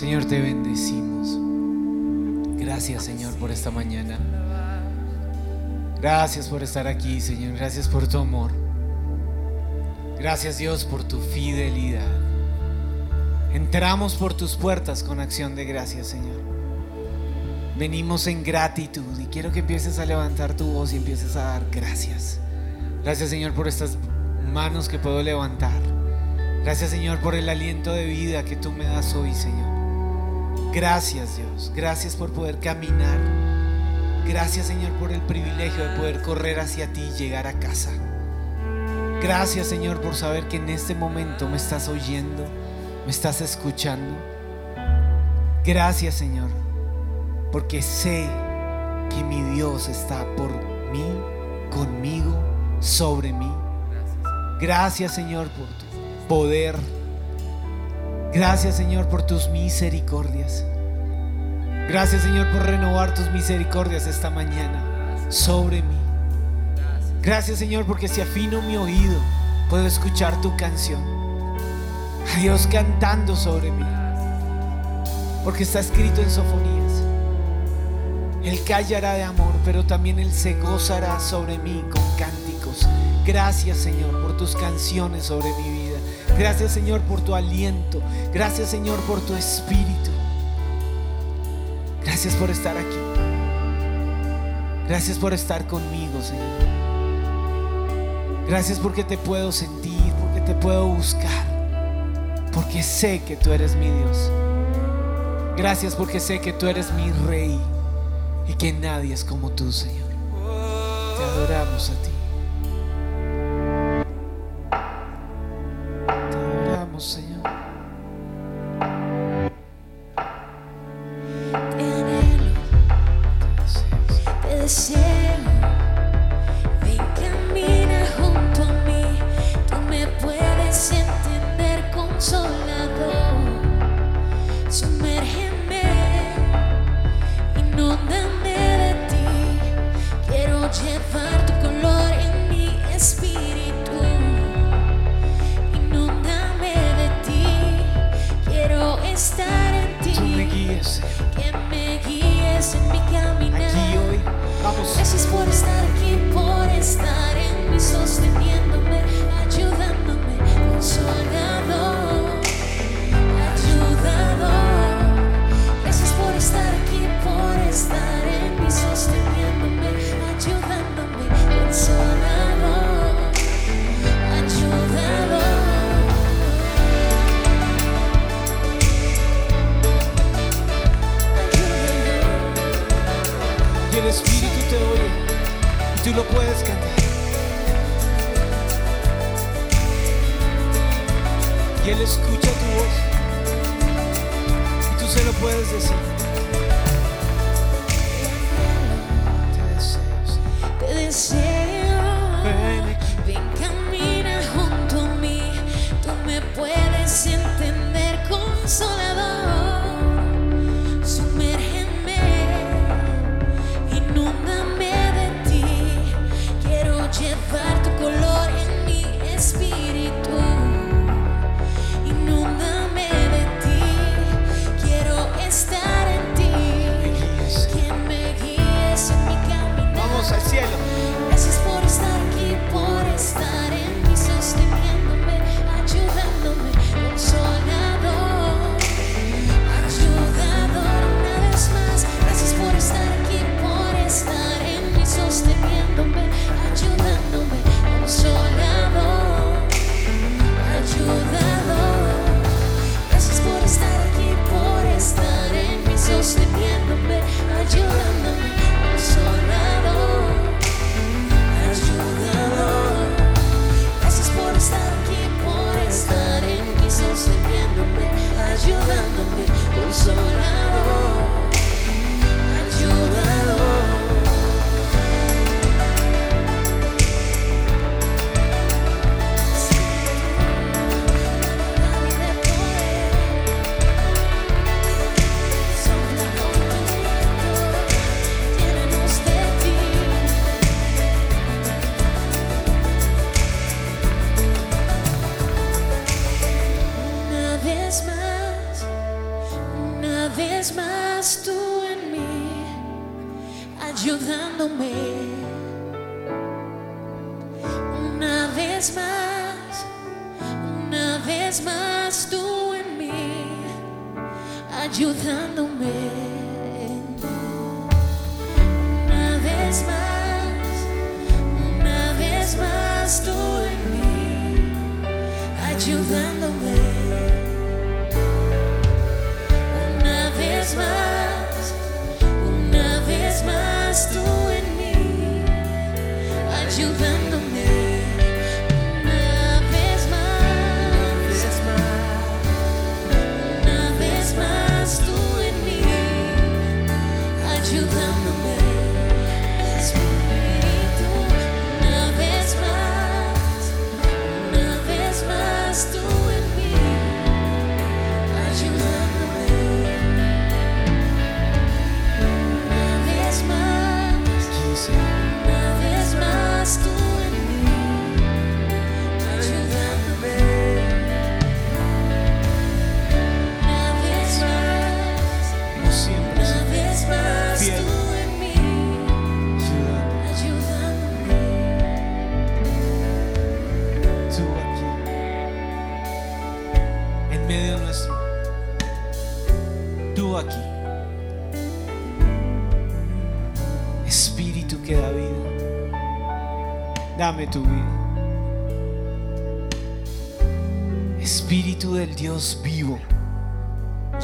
Señor, te bendecimos. Gracias, Señor, por esta mañana. Gracias por estar aquí, Señor. Gracias por tu amor. Gracias, Dios, por tu fidelidad. Entramos por tus puertas con acción de gracias, Señor. Venimos en gratitud y quiero que empieces a levantar tu voz y empieces a dar gracias. Gracias, Señor, por estas manos que puedo levantar. Gracias, Señor, por el aliento de vida que tú me das hoy, Señor. Gracias, Dios. Gracias por poder caminar. Gracias, Señor, por el privilegio de poder correr hacia ti y llegar a casa. Gracias, Señor, por saber que en este momento me estás oyendo, me estás escuchando. Gracias, Señor, porque sé que mi Dios está por mí, conmigo, sobre mí. Gracias, Señor, por tu poder. Gracias, Señor, por tus misericordias. Gracias, Señor, por renovar tus misericordias esta mañana sobre mí. Gracias, Señor, porque si afino mi oído, puedo escuchar tu canción. Dios cantando sobre mí. Porque está escrito en Sofonías. Él callará de amor, pero también Él se gozará sobre mí con cánticos. Gracias, Señor, por tus canciones sobre mi vida. Gracias, Señor, por tu aliento. Gracias, Señor, por tu espíritu. Gracias por estar aquí. Gracias por estar conmigo, Señor. Gracias porque te puedo sentir, porque te puedo buscar, porque sé que tú eres mi Dios. Gracias porque sé que tú eres mi rey y que nadie es como tú, Señor. Te adoramos a ti.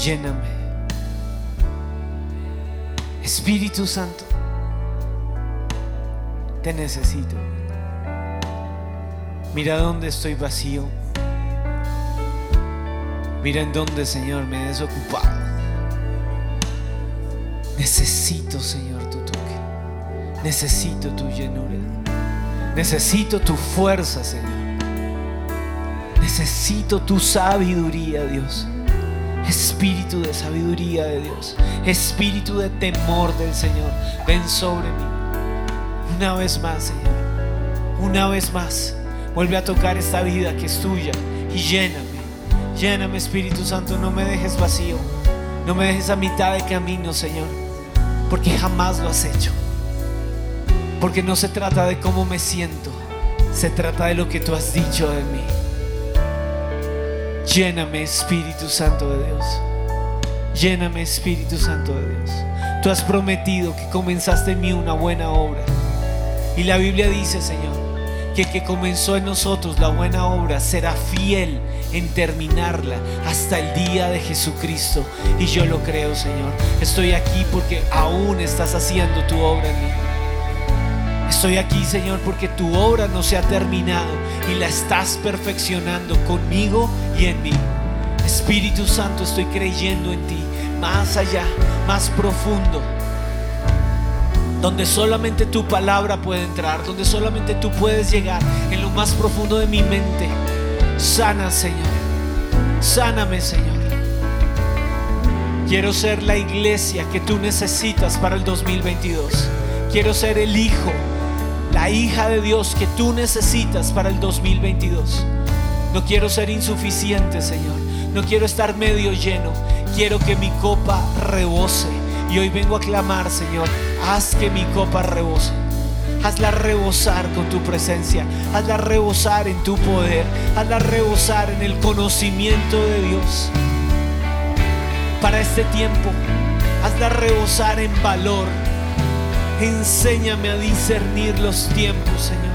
Lléname. Espíritu Santo. Te necesito. Mira dónde estoy vacío. Mira en dónde, Señor, me he desocupado. Necesito, Señor, tu toque. Necesito tu llenura. Necesito tu fuerza, Señor. Necesito tu sabiduría, Dios. Espíritu de sabiduría de Dios. Espíritu de temor del Señor. Ven sobre mí. Una vez más, Señor. Una vez más. Vuelve a tocar esta vida que es tuya y lléname. Lléname, Espíritu Santo. No me dejes vacío. No me dejes a mitad de camino, Señor. Porque jamás lo has hecho. Porque no se trata de cómo me siento. Se trata de lo que tú has dicho de mí. Lléname, Espíritu Santo de Dios. Lléname, Espíritu Santo de Dios. Tú has prometido que comenzaste en mí una buena obra. Y la Biblia dice, Señor, que el que comenzó en nosotros la buena obra será fiel en terminarla hasta el día de Jesucristo. Y yo lo creo, Señor. Estoy aquí porque aún estás haciendo tu obra en mí. Estoy aquí, Señor, porque tu obra no se ha terminado y la estás perfeccionando conmigo y en mí. Espíritu Santo, estoy creyendo en ti, más allá, más profundo, donde solamente tu palabra puede entrar, donde solamente tú puedes llegar en lo más profundo de mi mente. Sana, Señor. Sáname, Señor. Quiero ser la iglesia que tú necesitas para el 2022. Quiero ser el hijo, la hija de Dios que tú necesitas para el 2022. No quiero ser insuficiente, Señor. No quiero estar medio lleno. Quiero que mi copa rebose. Y hoy vengo a clamar, Señor, haz que mi copa rebose. Hazla rebosar con tu presencia. Hazla rebosar en tu poder. Hazla rebosar en el conocimiento de Dios. Para este tiempo, hazla rebosar en valor. Enséñame a discernir los tiempos, Señor.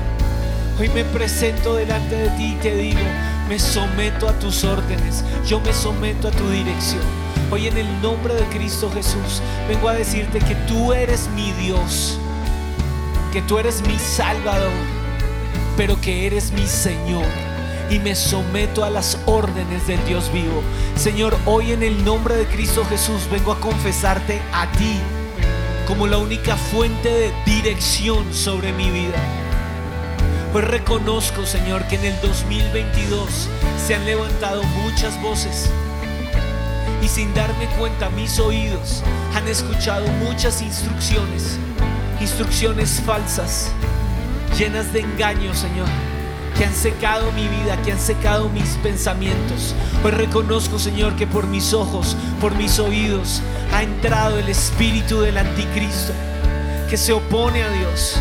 Hoy me presento delante de ti y te digo, me someto a tus órdenes, yo me someto a tu dirección. Hoy en el nombre de Cristo Jesús vengo a decirte que tú eres mi Dios, que tú eres mi Salvador, pero que eres mi Señor. Y me someto a las órdenes del Dios vivo. Señor, hoy en el nombre de Cristo Jesús vengo a confesarte a ti como la única fuente de dirección sobre mi vida. Pues reconozco, Señor, que en el 2022 se han levantado muchas voces y sin darme cuenta mis oídos han escuchado muchas instrucciones, instrucciones falsas, llenas de engaño, Señor, que han secado mi vida, que han secado mis pensamientos. Hoy reconozco, Señor, que por mis ojos, por mis oídos, ha entrado el espíritu del anticristo que se opone a Dios.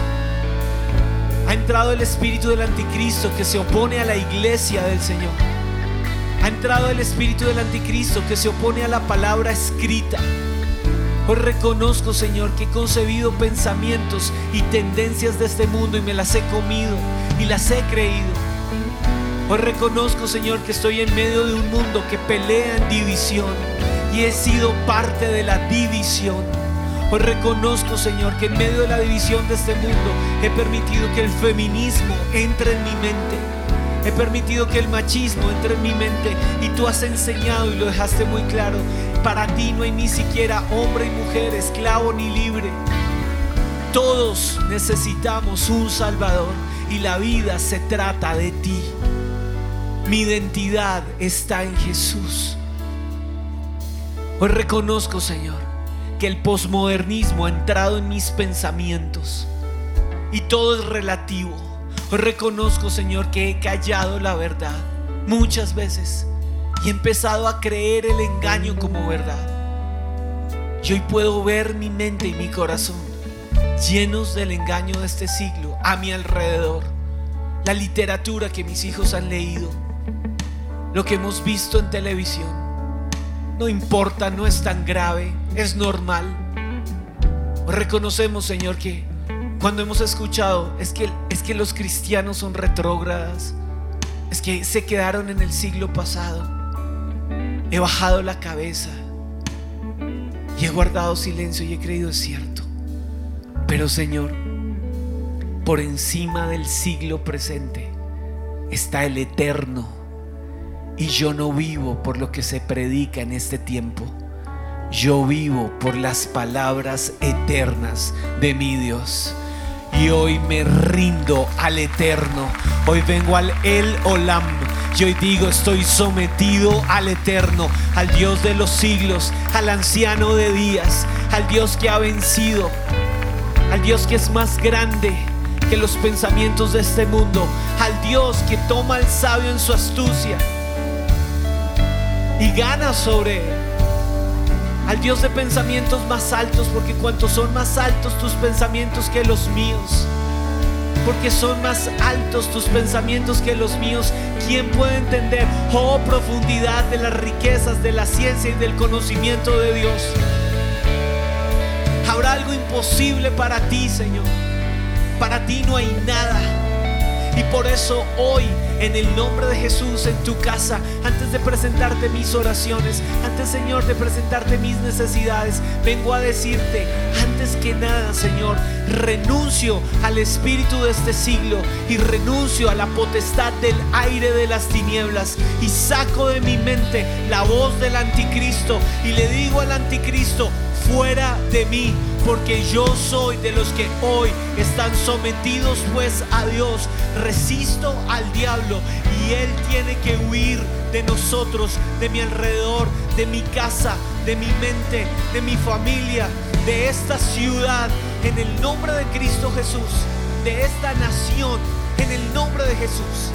Ha entrado el espíritu del anticristo que se opone a la iglesia del Señor. Ha entrado el espíritu del anticristo que se opone a la palabra escrita. Hoy reconozco, Señor, que he concebido pensamientos y tendencias de este mundo y me las he comido y las he creído. Hoy reconozco, Señor, que estoy en medio de un mundo que pelea en división y he sido parte de la división. Hoy reconozco, Señor, que en medio de la división de este mundo he permitido que el feminismo entre en mi mente. He permitido que el machismo entre en mi mente y tú has enseñado y lo dejaste muy claro para ti no hay ni siquiera hombre y mujer, esclavo ni libre. Todos necesitamos un Salvador y la vida se trata de ti. Mi identidad está en Jesús. Hoy reconozco, Señor, que el posmodernismo ha entrado en mis pensamientos y todo es relativo. Hoy reconozco, Señor, que he callado la verdad muchas veces y he empezado a creer el engaño como verdad. Y hoy puedo ver mi mente y mi corazón llenos del engaño de este siglo a mi alrededor. La literatura que mis hijos han leído, lo que hemos visto en televisión. No importa, no es tan grave, es normal. reconocemos, Señor, que cuando hemos escuchado es que, es que los cristianos son retrógradas, es que se quedaron en el siglo pasado. He bajado la cabeza y he guardado silencio y he creído es cierto. Pero Señor, por encima del siglo presente está el eterno. Y yo no vivo por lo que se predica en este tiempo. Yo vivo por las palabras eternas de mi Dios. Y hoy me rindo al eterno. Hoy vengo al El Olam y hoy digo, estoy sometido al eterno, al Dios de los siglos, al anciano de días, al Dios que ha vencido, al Dios que es más grande que los pensamientos de este mundo, al Dios que toma al sabio en su astucia y gana sobre él. Al Dios de pensamientos más altos, porque cuantos son más altos tus pensamientos que los míos porque son más altos tus pensamientos que los míos. ¿Quién puede entender, oh profundidad de las riquezas de la ciencia y del conocimiento de Dios? Habrá algo imposible para ti, Señor. Para ti no hay nada. Y por eso hoy, en el nombre de Jesús, en tu casa, antes de presentarte mis oraciones, antes, Señor, de presentarte mis necesidades, vengo a decirte, antes que nada, Señor, renuncio al espíritu de este siglo y renuncio a la potestad del aire de las tinieblas y saco de mi mente la voz del anticristo y le digo al anticristo, fuera de mí, porque yo soy de los que hoy están sometidos pues a Dios. Resisto al diablo y él tiene que huir de nosotros, de mi alrededor, de mi casa, de mi mente, de mi familia, de esta ciudad, en el nombre de Cristo Jesús, de esta nación, en el nombre de Jesús.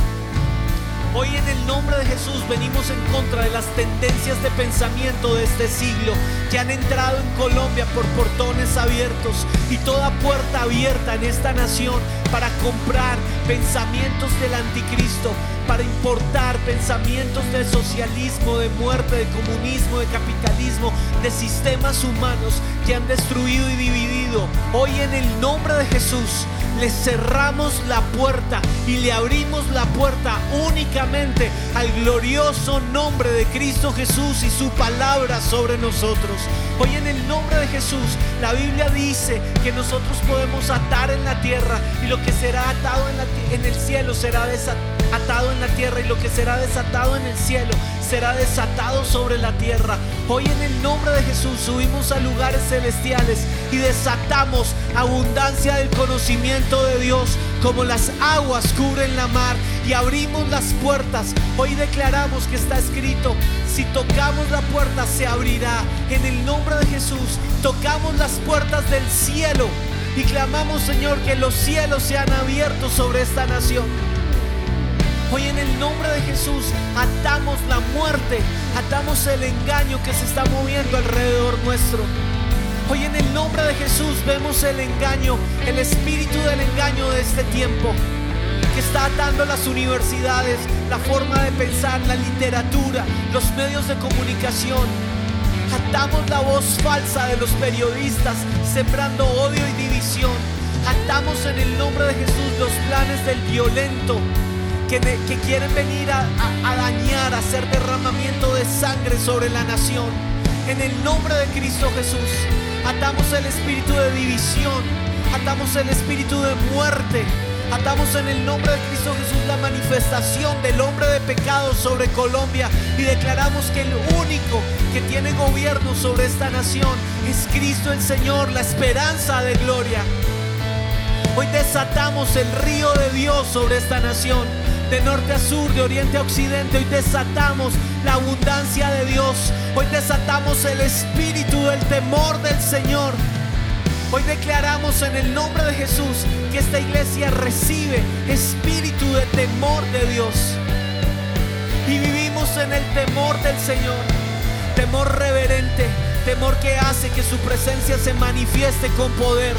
Hoy en el nombre de Jesús venimos en contra de las tendencias de pensamiento de este siglo que han entrado en Colombia por portones abiertos y toda puerta abierta en esta nación para comprar pensamientos del anticristo, para importar pensamientos de socialismo, de muerte, de comunismo, de capitalismo, de sistemas humanos que han destruido y dividido. Hoy en el nombre de Jesús le cerramos la puerta y le abrimos la puerta únicamente al glorioso nombre de Cristo Jesús y su palabra sobre nosotros. Hoy en el nombre de Jesús, la Biblia dice que nosotros podemos atar en la tierra y lo que será atado en, el cielo será desatado en la tierra y lo que será desatado en el cielo será desatado sobre la tierra. Hoy en el nombre de Jesús subimos a lugares celestiales y desatamos abundancia del conocimiento de Dios como las aguas cubren la mar y abrimos las puertas. Hoy declaramos que está escrito, si tocamos la puerta se abrirá. En el nombre de Jesús tocamos las puertas del cielo y clamamos Señor que los cielos sean abiertos sobre esta nación Hoy en el nombre de Jesús atamos la muerte, atamos el engaño que se está moviendo alrededor nuestro. Hoy en el nombre de Jesús vemos el engaño, el espíritu del engaño de este tiempo que está atando las universidades, la forma de pensar, la literatura, los medios de comunicación. Atamos la voz falsa de los periodistas, sembrando odio y división. Atamos en el nombre de Jesús los planes del violento, que, quieren venir a dañar, a hacer derramamiento de sangre sobre la nación. En el nombre de Cristo Jesús, atamos el espíritu de división, atamos el espíritu de muerte, Atamos en el nombre de Cristo Jesús la manifestación del hombre de pecado sobre Colombia y declaramos que el único que tiene gobierno sobre esta nación es Cristo el Señor, la esperanza de gloria. Hoy desatamos el río de Dios sobre esta nación. De norte a sur, de oriente a occidente, hoy desatamos la abundancia de Dios. Hoy desatamos el espíritu del temor del Señor. Hoy declaramos en el nombre de Jesús que esta iglesia recibe espíritu de temor de Dios. Y vivimos en el temor del Señor. Temor reverente, temor que hace que su presencia se manifieste con poder.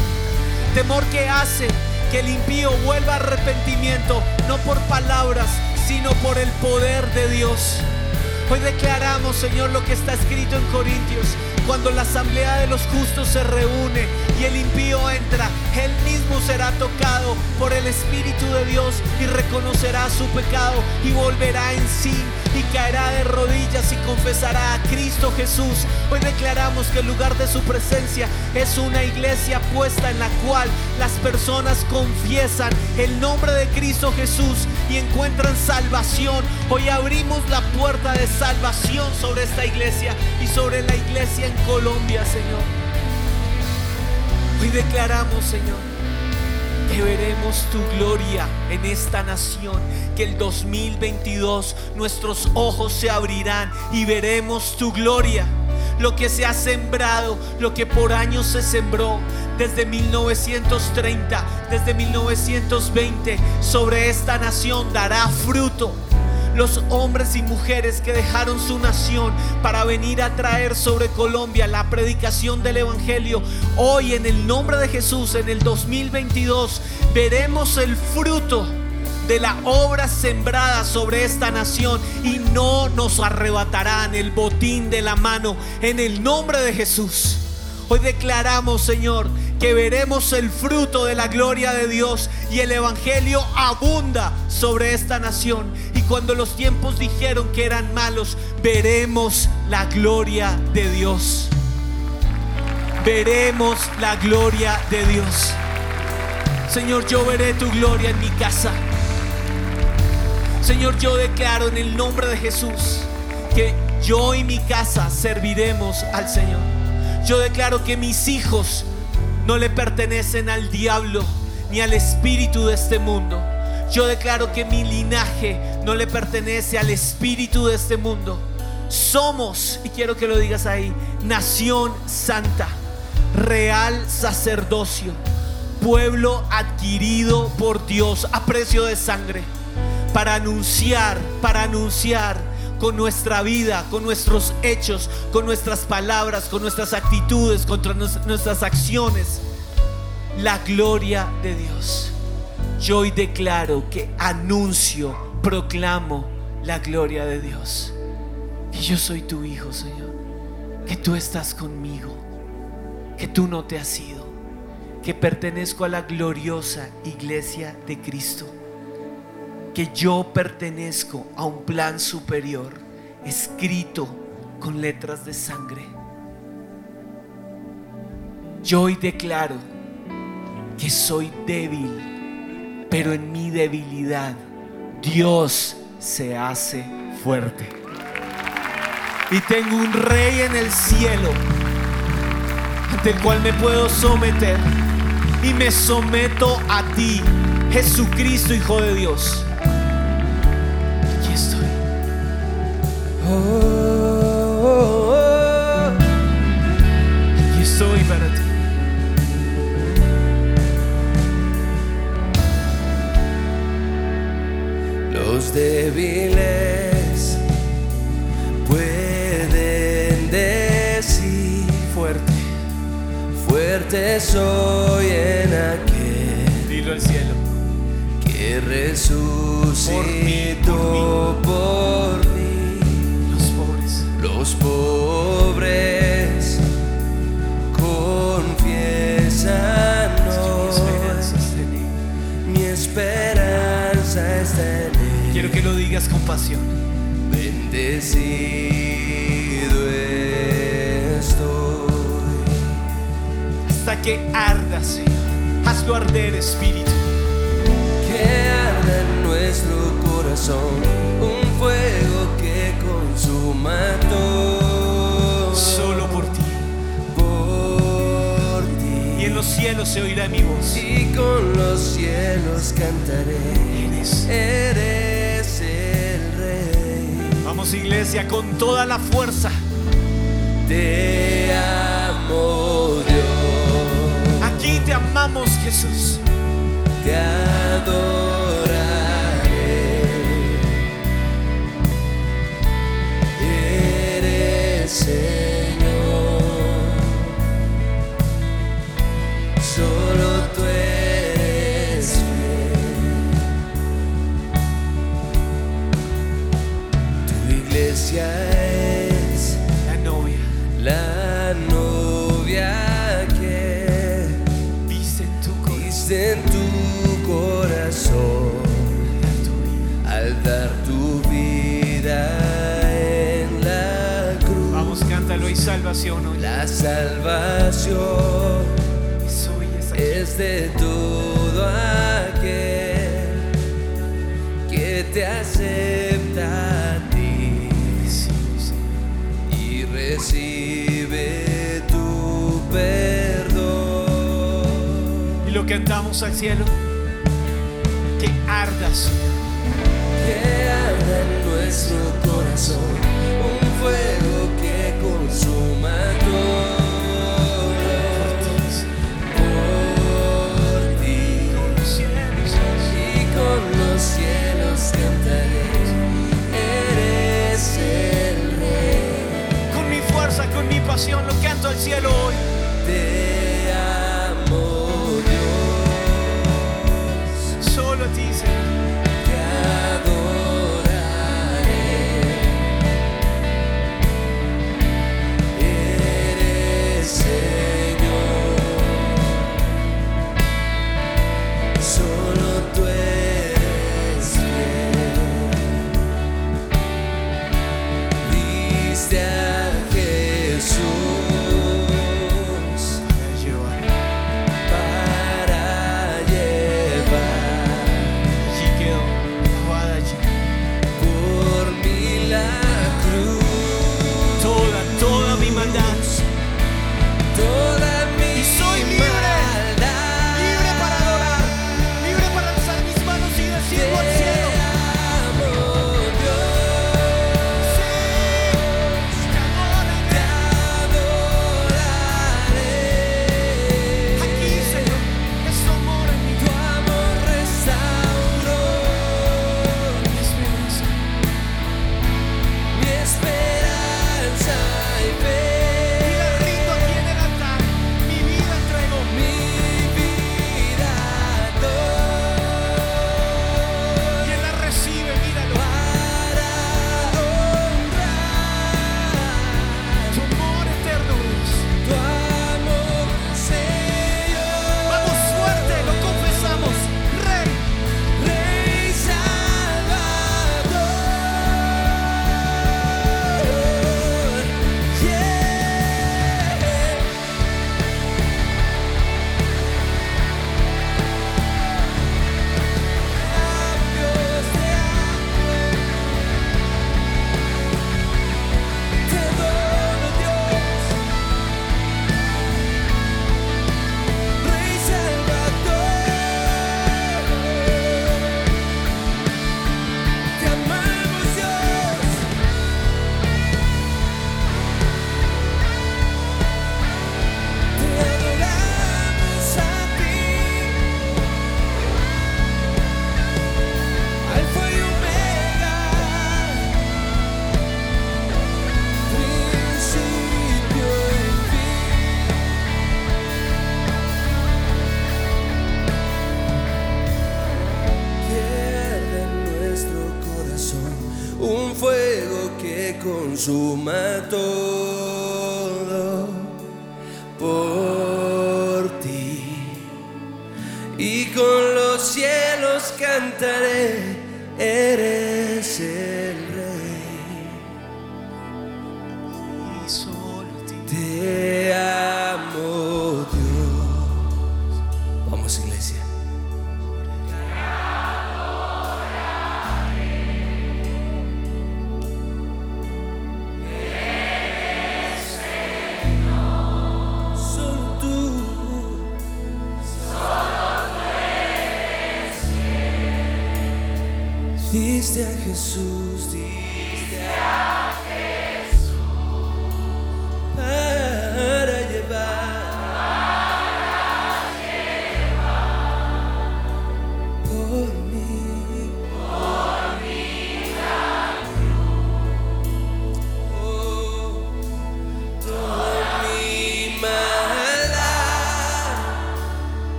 Temor que hace que el impío vuelva a arrepentimiento, no por palabras, sino por el poder de Dios. Hoy declaramos, Señor, lo que está escrito en Corintios. Cuando la asamblea de los justos se reúne y el impío entra, él mismo será tocado por el Espíritu de Dios y reconocerá su pecado y volverá en sí y caerá de rodillas y confesará a Cristo Jesús. Hoy declaramos que el lugar de su presencia es una iglesia puesta en la cual las personas confiesan el nombre de Cristo Jesús y encuentran salvación. Hoy abrimos la puerta de salvación sobre esta iglesia y sobre la iglesia en Colombia, Señor. Hoy declaramos, Señor, que veremos tu gloria en esta nación, que el 2022 nuestros ojos se abrirán y veremos tu gloria. Lo que se ha sembrado, lo que por años se sembró, desde 1930, desde 1920, sobre esta nación dará fruto los hombres y mujeres que dejaron su nación para venir a traer sobre Colombia la predicación del Evangelio. Hoy en el nombre de Jesús, en el 2022, veremos el fruto de la obra sembrada sobre esta nación y no nos arrebatarán el botín de la mano en el nombre de Jesús. Hoy declaramos, Señor, que veremos el fruto de la gloria de Dios y el Evangelio abunda sobre esta nación. Y cuando los tiempos dijeron que eran malos, veremos la gloria de Dios. Veremos la gloria de Dios. Señor, yo veré tu gloria en mi casa. Señor, yo declaro en el nombre de Jesús que yo y mi casa serviremos al Señor. Yo declaro que mis hijos no le pertenecen al diablo ni al espíritu de este mundo. Yo declaro que mi linaje no le pertenece al espíritu de este mundo. Somos, y quiero que lo digas ahí, nación santa, real sacerdocio, pueblo adquirido por Dios a precio de sangre, para anunciar, para anunciar con nuestra vida, con nuestros hechos, con nuestras palabras, con nuestras actitudes, con nuestras acciones, la gloria de Dios. Yo hoy declaro que anuncio, proclamo la gloria de Dios. Que yo soy tu hijo, Señor. Que tú estás conmigo. Que tú no te has ido. Que pertenezco a la gloriosa iglesia de Cristo que yo pertenezco a un plan superior escrito con letras de sangre. Yo hoy declaro que soy débil, pero en mi debilidad Dios se hace fuerte. Y tengo un rey en el cielo ante el cual me puedo someter. Y me someto a ti, Jesucristo, Hijo de Dios. Los débiles pueden decir fuerte, fuerte soy en aquel. Dilo al cielo. Que resucitó por mí. Por los pobres, confiesanos. Mi esperanza está en él. Quiero que lo digas con pasión. Bendecido estoy. Hasta que arda, Señor. Hazlo arder, Espíritu. Que arda en nuestro corazón un fuego solo por ti. Por ti. Y en los cielos se oirá mi voz. Y con los cielos cantaré. Eres. Eres el rey. Vamos iglesia con toda la fuerza. De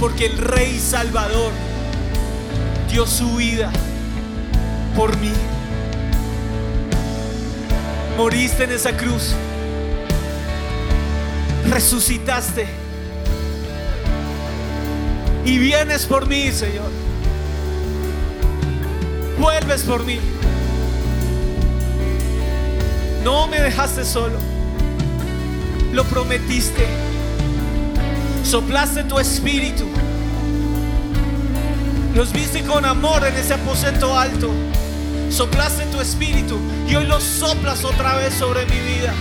Porque el Rey Salvador dio su vida por mí. Moriste en esa cruz. Resucitaste. Y vienes por mí, Señor. Vuelves por mí. No me dejaste solo. Lo prometiste. Soplaste tu espíritu. Los viste con amor en ese aposento alto. Soplaste tu espíritu y hoy lo soplas otra vez sobre mi vida.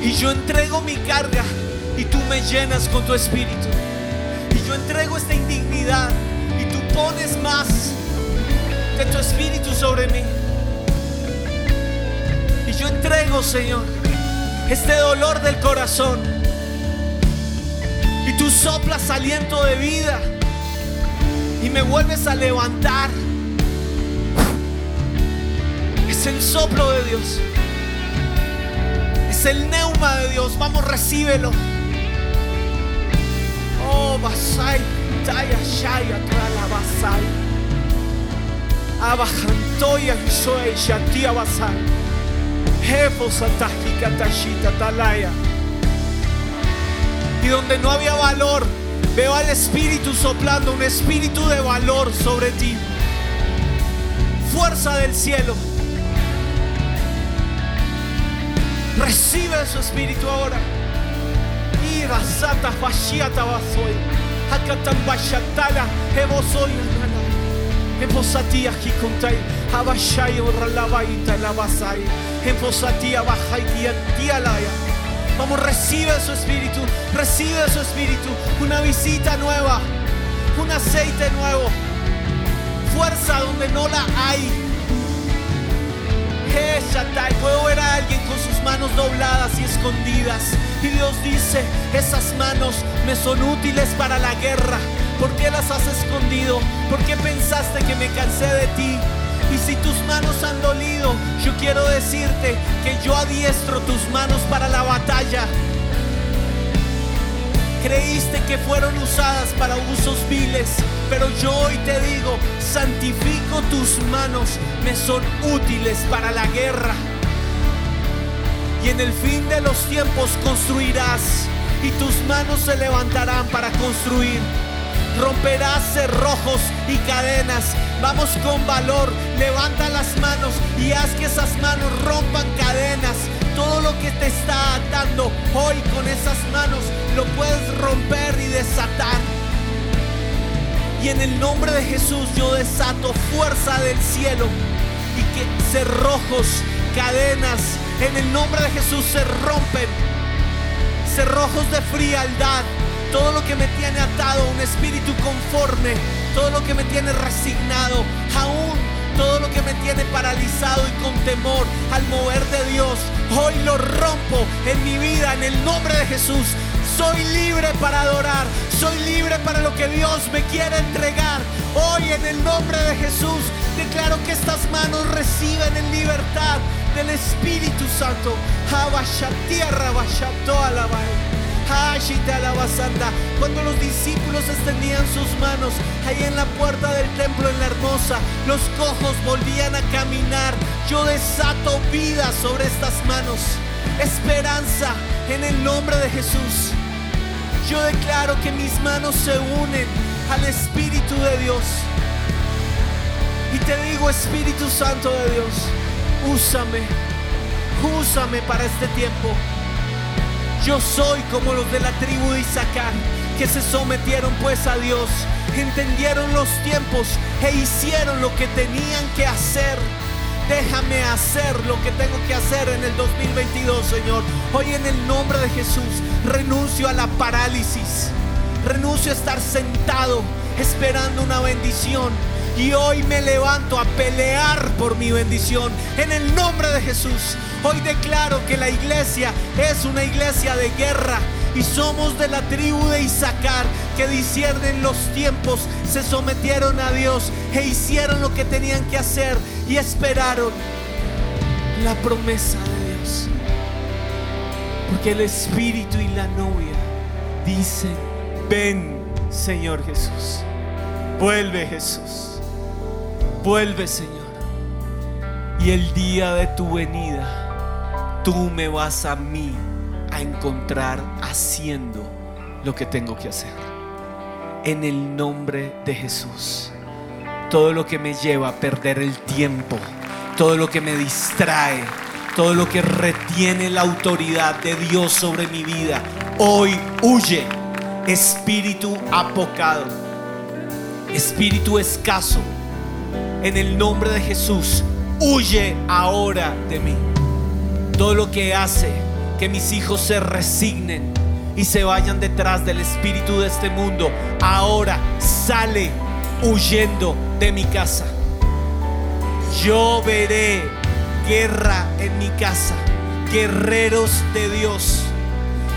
Y yo entrego mi carga y tú me llenas con tu espíritu. Y yo entrego esta indignidad y tú pones más de tu espíritu sobre mí. Y yo entrego, Señor, este dolor del corazón. Y tú soplas aliento de vida y me vuelves a levantar. Es el soplo de Dios. Es el neuma de Dios. Vamos, recíbelo. Oh, Basai, Taya, Shaya, Trala, Basai. Abajantoya, Soy, Shatia, Basai. Y donde no había valor, veo al Espíritu soplando un espíritu de valor sobre ti. Fuerza del cielo. Recibe su espíritu ahora. Ira santa fasciata vasoy. Hakatan bashatala. Evosoy anala. Evosatia hikuntai. Abashai oralabaita Vamos, recibe su espíritu. Recibe su espíritu. Una visita nueva. Un aceite nuevo. Fuerza donde no la hay. Puedo ver a alguien con sus manos dobladas y escondidas. Y Dios dice, esas manos me son útiles para la guerra. ¿Por qué las has escondido? ¿Por qué pensaste que me cansé de ti? Y si tus manos han dolido, yo quiero decirte que yo adiestro tus manos para la batalla. Creíste que fueron usadas para usos viles, pero yo hoy te digo, santifico tus manos, me son útiles para la guerra. Y en el fin de los tiempos construirás, y tus manos se levantarán para construir. Romperás cerrojos y cadenas. Vamos con valor, levanta las manos y haz que esas manos rompan cadenas. Todo lo que te está atando hoy con esas manos lo puedes romper y desatar. Y en el nombre de Jesús yo desato fuerza del cielo y que cerrojos, cadenas, en el nombre de Jesús se rompen. Cerrojos de frialdad, todo lo que me tiene atado, un espíritu conforme, todo lo que me tiene resignado, aún todo lo que me tiene paralizado y con temor al mover de Dios, hoy lo rompo en mi vida en el nombre de Jesús. Soy libre para adorar, soy libre para lo que Dios me quiere entregar. Hoy en el nombre de Jesús declaro que estas manos reciben en libertad del Espíritu Santo. Habasha tierra, toda la Santa. Cuando los discípulos extendían sus manos ahí en la puerta del templo en la hermosa, los cojos volvían a caminar. Yo desato vida sobre estas manos, esperanza en el nombre de Jesús. Yo declaro que mis manos se unen al Espíritu de Dios. Y te digo, Espíritu Santo de Dios, úsame, úsame para este tiempo. Yo soy como los de la tribu de Isaacar, que se sometieron pues a Dios, entendieron los tiempos e hicieron lo que tenían que hacer. Déjame hacer lo que tengo que hacer en el 2022, Señor. Hoy en el nombre de Jesús renuncio a la parálisis. Renuncio a estar sentado esperando una bendición. Y hoy me levanto a pelear por mi bendición en el nombre de Jesús. Hoy declaro que la iglesia es una iglesia de guerra y somos de la tribu de Isaacar que disciernen los tiempos, se sometieron a Dios e hicieron lo que tenían que hacer y esperaron la promesa de Dios. Porque el Espíritu y la novia dicen, ven Señor Jesús, vuelve Jesús, vuelve Señor. Y el día de tu venida, tú me vas a mí a encontrar haciendo lo que tengo que hacer. En el nombre de Jesús. Todo lo que me lleva a perder el tiempo, todo lo que me distrae, todo lo que retiene la autoridad de Dios sobre mi vida, hoy huye. Espíritu apocado, espíritu escaso, en el nombre de Jesús, huye ahora de mí. Todo lo que hace que mis hijos se resignen y se vayan detrás del espíritu de este mundo, ahora sale huyendo de mi casa. Yo veré guerra en mi casa, guerreros de Dios,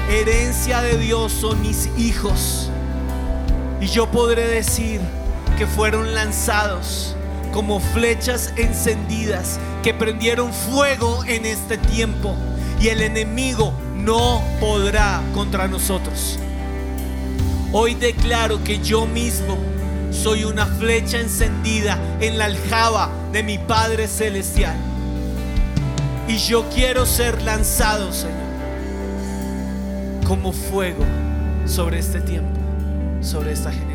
herencia de Dios son mis hijos. Y yo podré decir que fueron lanzados como flechas encendidas que prendieron fuego en este tiempo y el enemigo no podrá contra nosotros. Hoy declaro que yo mismo soy una flecha encendida en la aljaba de mi Padre Celestial. Y yo quiero ser lanzado, Señor, como fuego sobre este tiempo, sobre esta generación.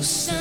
Espíritu Santo,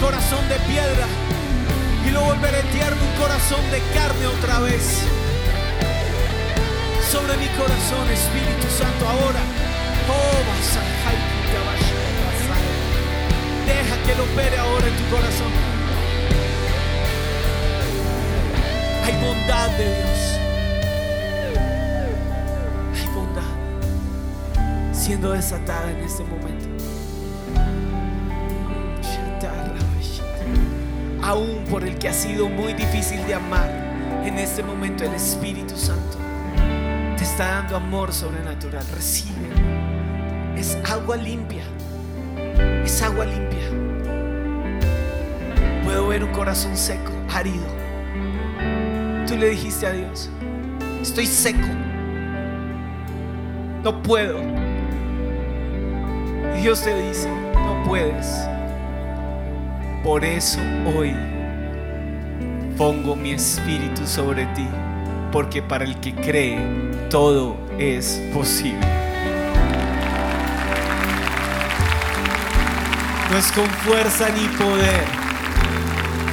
corazón de piedra y lo volveré tierno, un corazón de carne otra vez. Sobre mi corazón, Espíritu Santo, ahora. Oh. Deja que lo opere ahora en tu corazón. Hay bondad de Dios. Hay bondad siendo desatada en este momento. Aún por el que ha sido muy difícil de amar, en este momento el Espíritu Santo te está dando amor sobrenatural. Recibe. Es agua limpia. Es agua limpia. Puedo ver un corazón seco, árido. Tú le dijiste a Dios, estoy seco. No puedo. Dios te dice, no puedes. Por eso hoy pongo mi espíritu sobre ti, porque para el que cree todo es posible. No es con fuerza ni poder,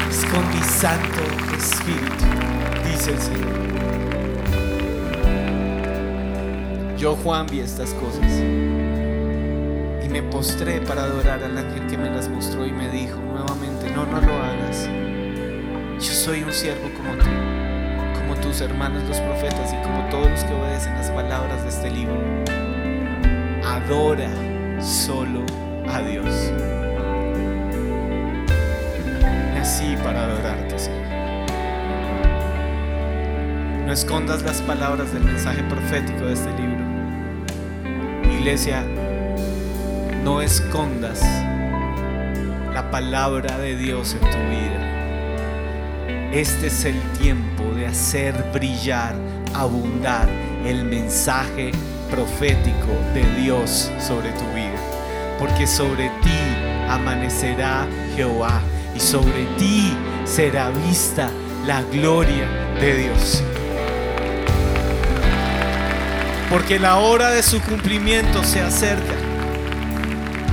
es con mi santo espíritu, dice el Señor. Yo Juan vi estas cosas y me postré para adorar al ángel que me las mostró y me dijo no, no lo hagas. Yo soy un siervo como tú, como tus hermanos los profetas y como todos los que obedecen las palabras de este libro. Adora solo a Dios. Nací para adorarte, Señor. No escondas las palabras del mensaje profético de este libro. Iglesia, no escondas la palabra de Dios en tu vida. Este es el tiempo de hacer brillar, abundar el mensaje profético de Dios sobre tu vida. Porque sobre ti amanecerá Jehová y sobre ti será vista la gloria de Dios. Porque la hora de su cumplimiento se acerca.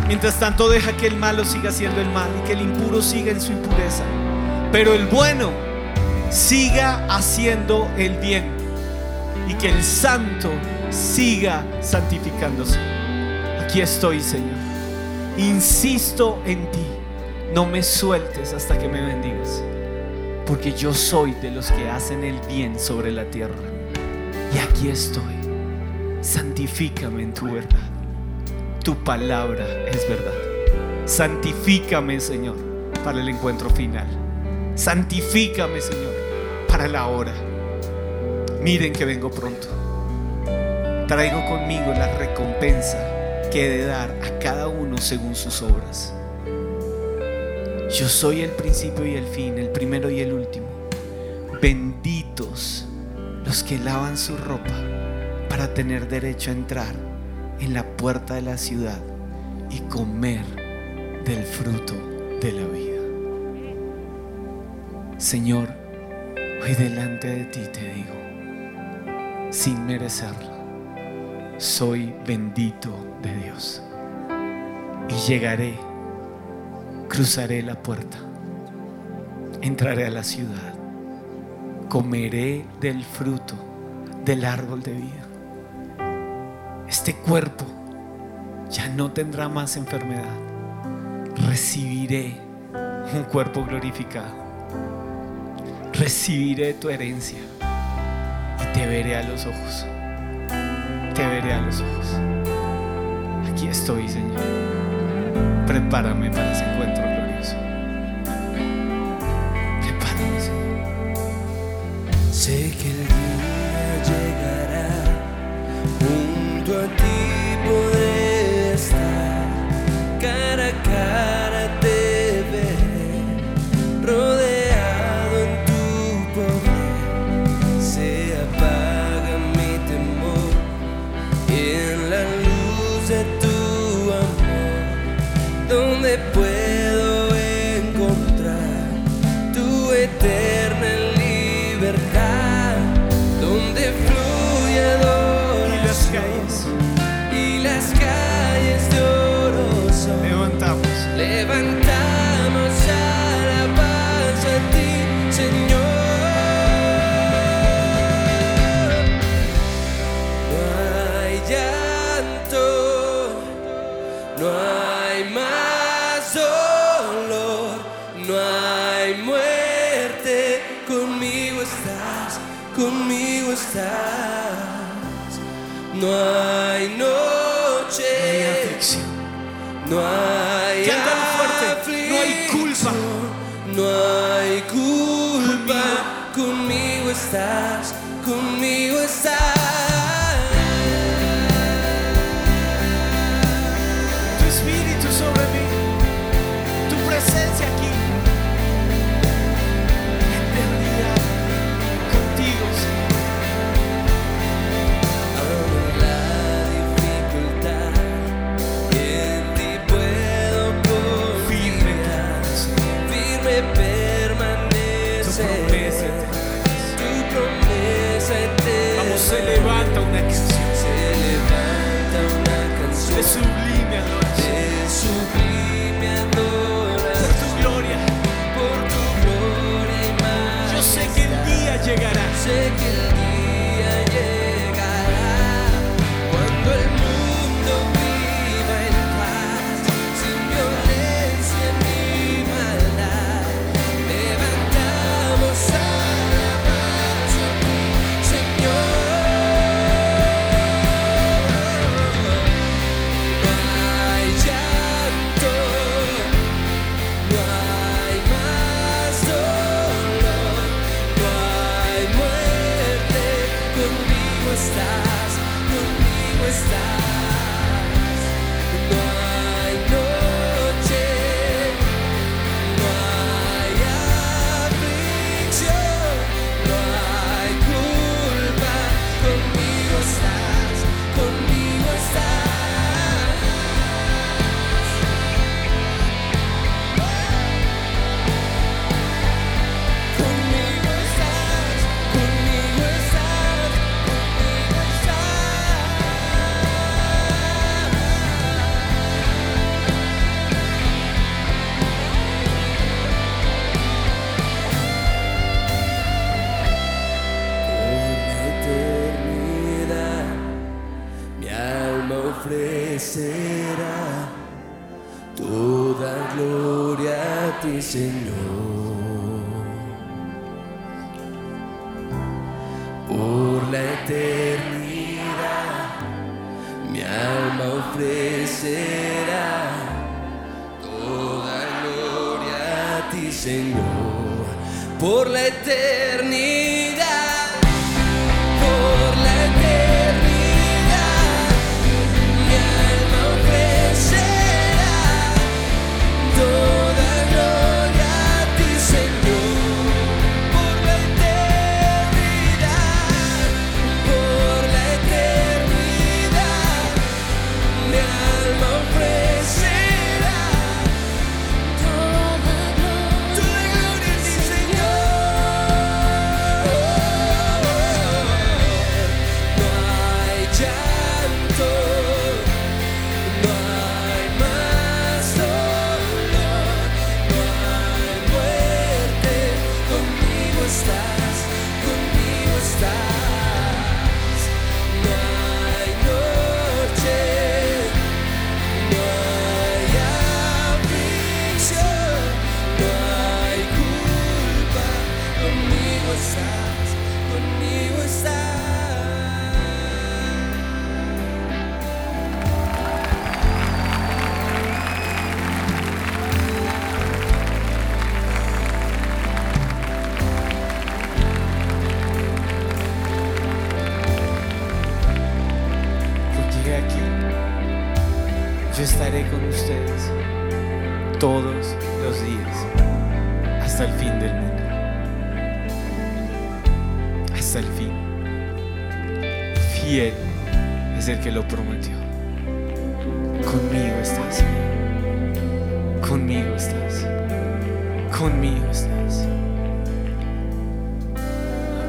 Mientras tanto deja que el malo siga siendo el mal y que el impuro siga en su impureza. Pero el bueno siga haciendo el bien y que el santo siga santificándose. Aquí estoy, Señor. Insisto en ti. No me sueltes hasta que me bendigas. Porque yo soy de los que hacen el bien sobre la tierra. Y aquí estoy. Santifícame en tu verdad. Tu palabra es verdad. Santifícame, Señor, para el encuentro final. Santifícame, Señor, para la hora. Miren que vengo pronto. Traigo conmigo la recompensa que he de dar a cada uno según sus obras. Yo soy el principio y el fin, el primero y el último. Benditos los que lavan su ropa para tener derecho a entrar en la puerta de la ciudad y comer del fruto de la vida. Señor, hoy delante de ti te digo, sin merecerlo, soy bendito de Dios y llegaré, cruzaré la puerta, entraré a la ciudad, comeré del fruto del árbol de vida este cuerpo ya no tendrá más enfermedad. Recibiré un cuerpo glorificado. Recibiré tu herencia y te veré a los ojos. Te veré a los ojos. Aquí estoy, Señor. Prepárame para ese encuentro glorioso. Prepárame, Señor. Sé que noche, no hay Cántalo fuerte. No hay culpa. no hay culpa. Conmigo estás, conmigo estás. Levanta una canción. Se levanta una canción De sublime adoración. sublime Por tu gloria. por tu gloria y majestad. Yo sé que el día llegará. Sé que todos los días hasta el fin del mundo. Hasta el fin. Fiel es el que lo prometió. Conmigo estás. Conmigo estás. Conmigo estás.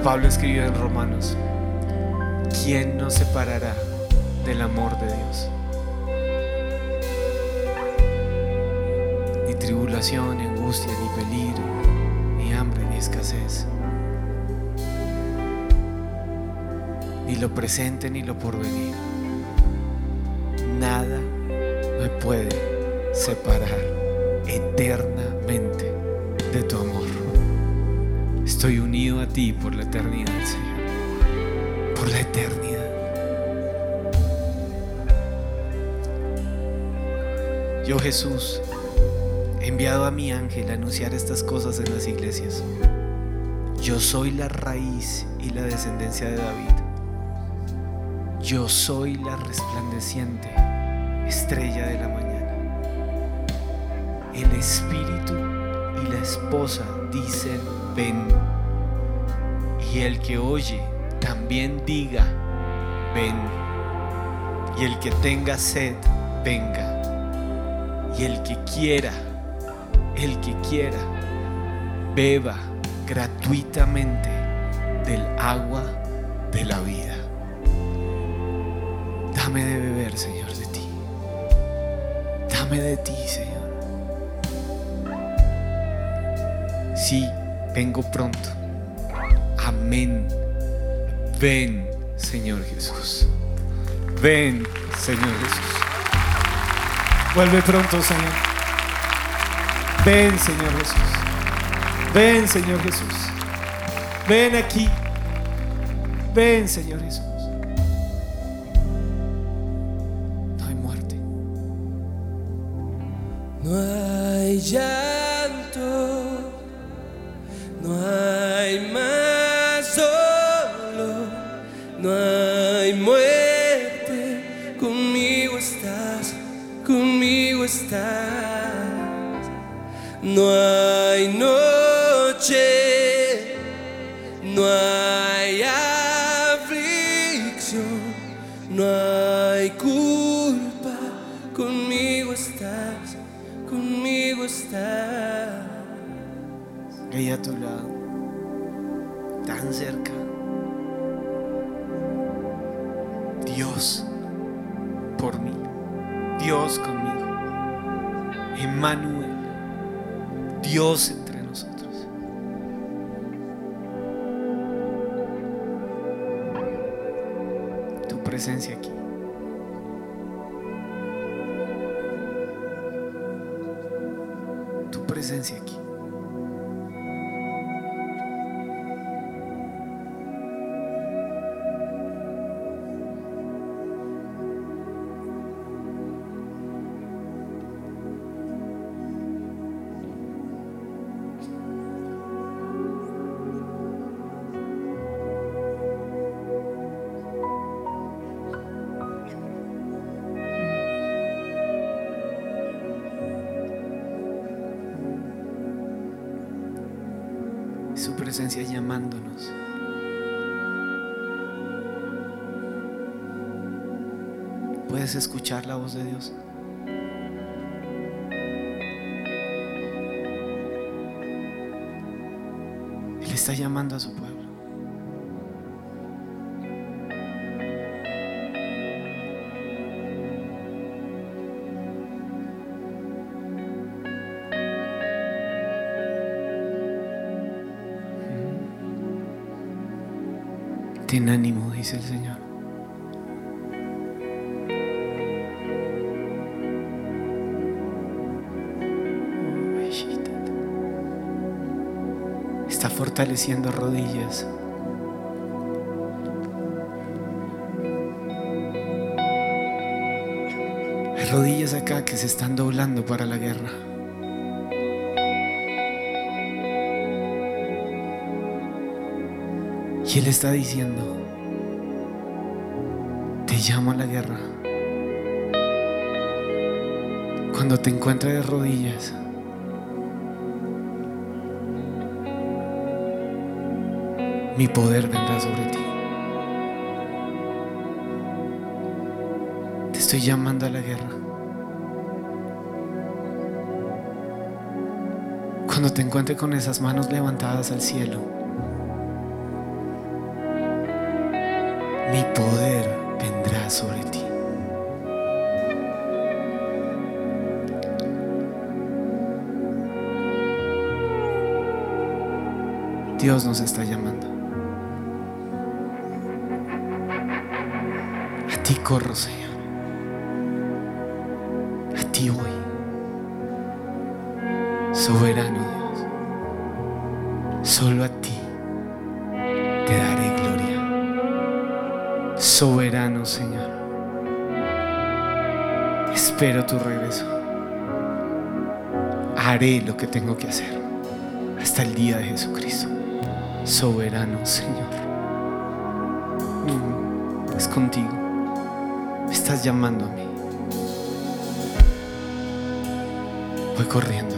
Pablo escribió en Romanos, ¿quién nos separará del amor de Dios? Tribulación, ni angustia, ni peligro, ni hambre, ni escasez. Ni lo presente, ni lo porvenir. Nada me puede separar eternamente de tu amor. Estoy unido a ti por la eternidad, Señor. por la eternidad. Yo Jesús, enviado a mi ángel a anunciar estas cosas en las iglesias. Yo soy la raíz y la descendencia de David. Yo soy la resplandeciente estrella de la mañana. El espíritu y la esposa dicen, ven. Y el que oye también diga, ven. Y el que tenga sed, venga. Y el que quiera, el que quiera, beba gratuitamente del agua de la vida. Dame de beber, Señor, de ti. Dame de ti, Señor. Sí, vengo pronto. Amén. Ven, Señor Jesús. Ven, Señor Jesús. Vuelve pronto, Señor. Ven, Señor Jesús. Ven, Señor Jesús. Ven aquí. Ven, Señor Jesús. Dios llamándonos. ¿Puedes escuchar la voz de Dios? Él está llamando a su pueblo. Ten ánimo, dice el Señor. Está fortaleciendo rodillas. Hay rodillas acá que se están doblando para la guerra. Y Él está diciendo, te llamo a la guerra. Cuando te encuentres de rodillas, mi poder vendrá sobre ti. Te estoy llamando a la guerra. Cuando te encuentres con esas manos levantadas al cielo, mi poder vendrá sobre ti. Dios nos está llamando. A ti corro, Señor. A ti voy. Soberano Dios. Solo a ti soberano, Señor. Espero tu regreso. Haré lo que tengo que hacer hasta el día de Jesucristo. Soberano, Señor. Mm, es contigo. Me estás llamando a mí. Voy corriendo.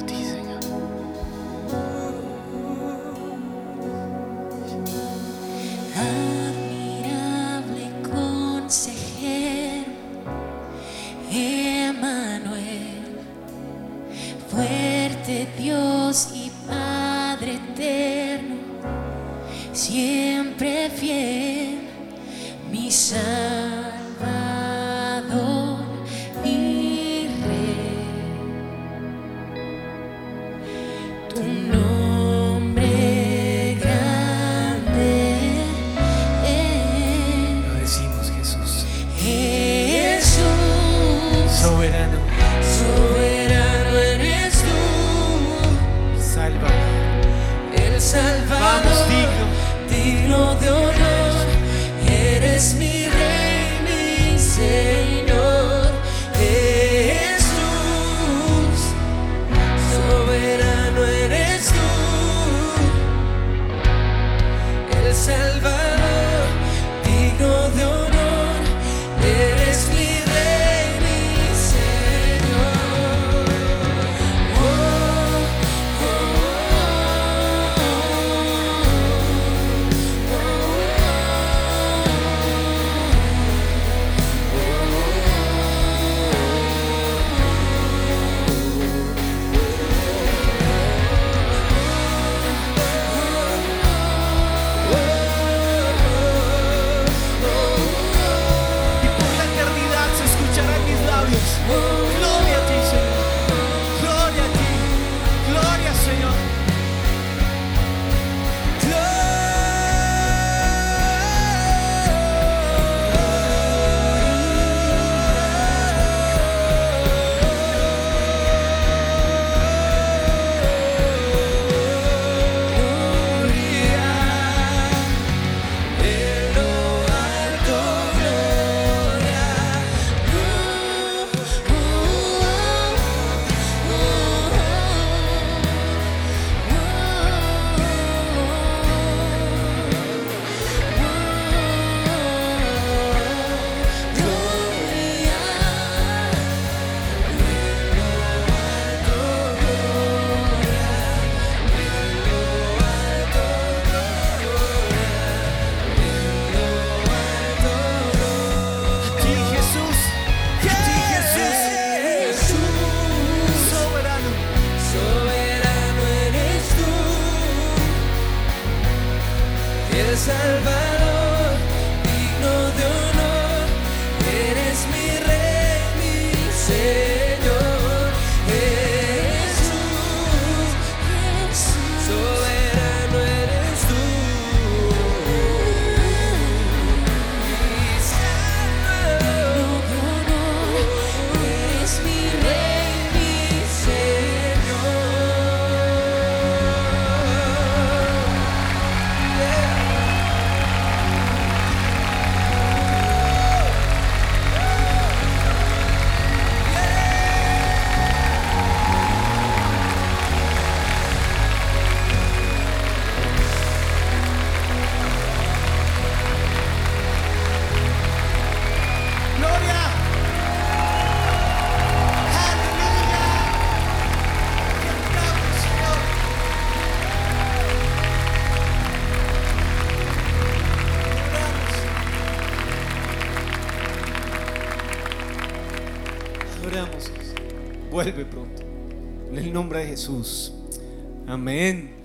Jesús. Amén.